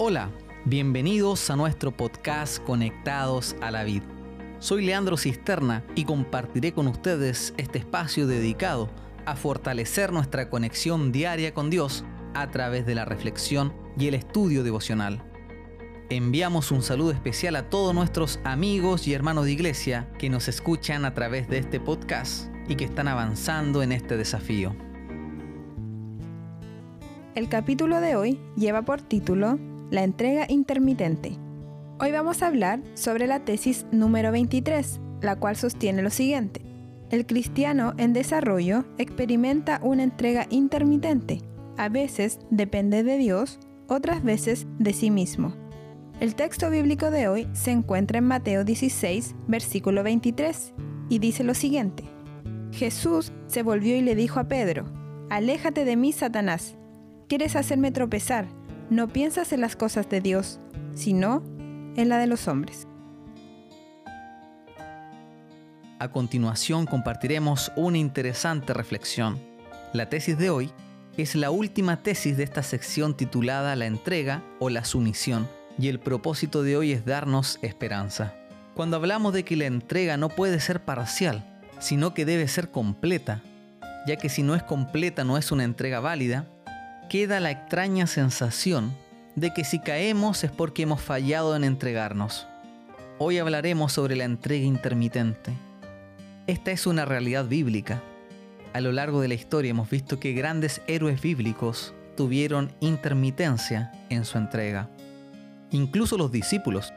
Hola, bienvenidos a nuestro podcast Conectados a la Vid. Soy Leandro Cisterna y compartiré con ustedes este espacio dedicado a fortalecer nuestra conexión diaria con Dios a través de la reflexión y el estudio devocional. Enviamos un saludo especial a todos nuestros amigos y hermanos de iglesia que nos escuchan a través de este podcast y que están avanzando en este desafío. El capítulo de hoy lleva por título la entrega intermitente. Hoy vamos a hablar sobre la tesis número 23, la cual sostiene lo siguiente. El cristiano en desarrollo experimenta una entrega intermitente. A veces depende de Dios, otras veces de sí mismo. El texto bíblico de hoy se encuentra en Mateo 16, versículo 23, y dice lo siguiente. Jesús se volvió y le dijo a Pedro, Aléjate de mí, Satanás. Quieres hacerme tropezar no piensas en las cosas de Dios, sino en la de los hombres. A continuación compartiremos una interesante reflexión. La tesis de hoy es la última tesis de esta sección titulada La entrega o la sumisión, y el propósito de hoy es darnos esperanza. Cuando hablamos de que la entrega no puede ser parcial, sino que debe ser completa, ya que si no es completa no es una entrega válida, queda la extraña sensación de que si caemos es porque hemos fallado en entregarnos. Hoy hablaremos sobre la entrega intermitente. Esta es una realidad bíblica. A lo largo de la historia hemos visto que grandes héroes bíblicos tuvieron intermitencia en su entrega. Incluso los discípulos,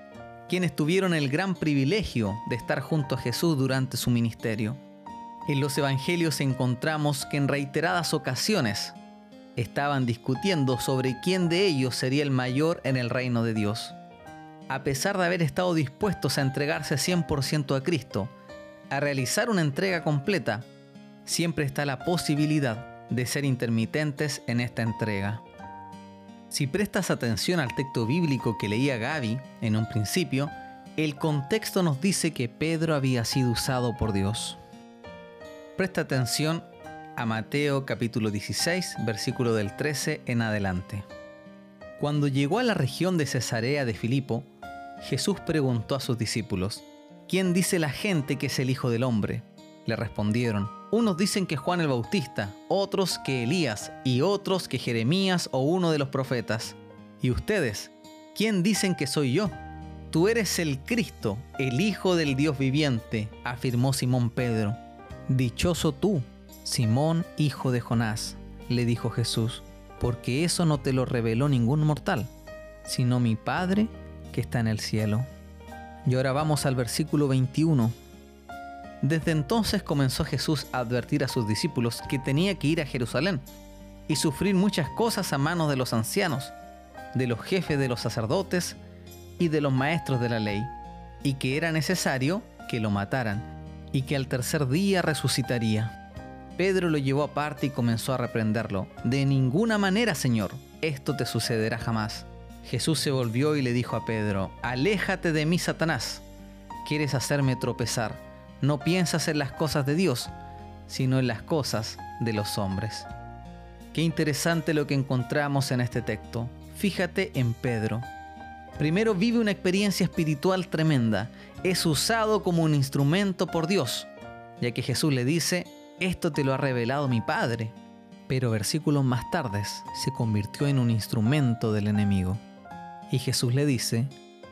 quienes tuvieron el gran privilegio de estar junto a Jesús durante su ministerio. En los evangelios encontramos que en reiteradas ocasiones estaban discutiendo sobre quién de ellos sería el mayor en el reino de Dios. A pesar de haber estado dispuestos a entregarse 100% a Cristo, a realizar una entrega completa, siempre está la posibilidad de ser intermitentes en esta entrega. Si prestas atención al texto bíblico que leía Gaby en un principio, el contexto nos dice que Pedro había sido usado por Dios. Presta atención a Mateo capítulo 16, versículo del 13 en adelante. Cuando llegó a la región de Cesarea de Filipo, Jesús preguntó a sus discípulos, ¿quién dice la gente que es el Hijo del Hombre? Le respondieron, unos dicen que Juan el Bautista, otros que Elías y otros que Jeremías o uno de los profetas. ¿Y ustedes? ¿Quién dicen que soy yo? Tú eres el Cristo, el Hijo del Dios viviente, afirmó Simón Pedro. Dichoso tú, Simón, hijo de Jonás, le dijo Jesús, porque eso no te lo reveló ningún mortal, sino mi Padre que está en el cielo. Y ahora vamos al versículo 21. Desde entonces comenzó Jesús a advertir a sus discípulos que tenía que ir a Jerusalén y sufrir muchas cosas a manos de los ancianos, de los jefes de los sacerdotes y de los maestros de la ley, y que era necesario que lo mataran, y que al tercer día resucitaría. Pedro lo llevó aparte y comenzó a reprenderlo. De ninguna manera, Señor, esto te sucederá jamás. Jesús se volvió y le dijo a Pedro, Aléjate de mí, Satanás. Quieres hacerme tropezar. No piensas en las cosas de Dios, sino en las cosas de los hombres. Qué interesante lo que encontramos en este texto. Fíjate en Pedro. Primero vive una experiencia espiritual tremenda. Es usado como un instrumento por Dios, ya que Jesús le dice, esto te lo ha revelado mi Padre. Pero versículos más tardes se convirtió en un instrumento del enemigo. Y Jesús le dice,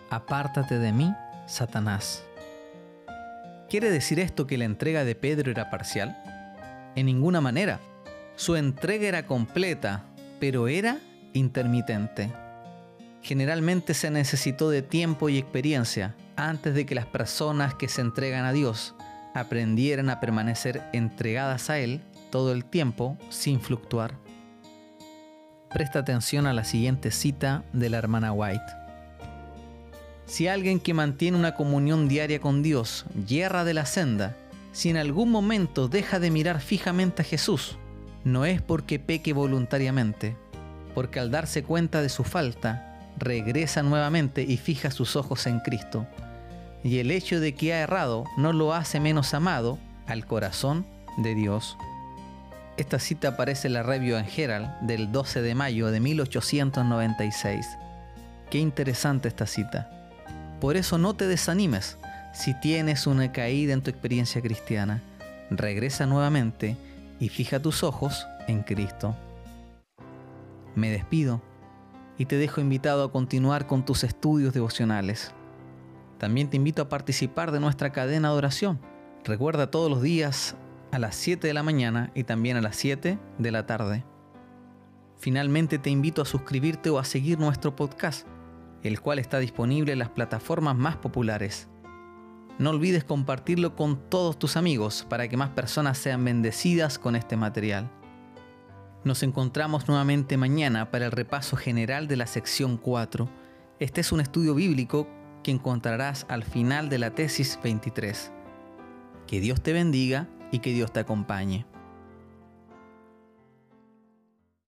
apártate de mí, Satanás. ¿Quiere decir esto que la entrega de Pedro era parcial? En ninguna manera. Su entrega era completa, pero era intermitente. Generalmente se necesitó de tiempo y experiencia antes de que las personas que se entregan a Dios aprendieran a permanecer entregadas a Él todo el tiempo sin fluctuar. Presta atención a la siguiente cita de la hermana White. Si alguien que mantiene una comunión diaria con Dios yerra de la senda, si en algún momento deja de mirar fijamente a Jesús, no es porque peque voluntariamente, porque al darse cuenta de su falta, regresa nuevamente y fija sus ojos en Cristo, y el hecho de que ha errado no lo hace menos amado al corazón de Dios. Esta cita aparece en la Review and Herald del 12 de mayo de 1896. Qué interesante esta cita. Por eso no te desanimes si tienes una caída en tu experiencia cristiana. Regresa nuevamente y fija tus ojos en Cristo. Me despido y te dejo invitado a continuar con tus estudios devocionales. También te invito a participar de nuestra cadena de oración. Recuerda todos los días a las 7 de la mañana y también a las 7 de la tarde. Finalmente te invito a suscribirte o a seguir nuestro podcast, el cual está disponible en las plataformas más populares. No olvides compartirlo con todos tus amigos para que más personas sean bendecidas con este material. Nos encontramos nuevamente mañana para el repaso general de la sección 4. Este es un estudio bíblico que encontrarás al final de la tesis 23. Que Dios te bendiga y que Dios te acompañe.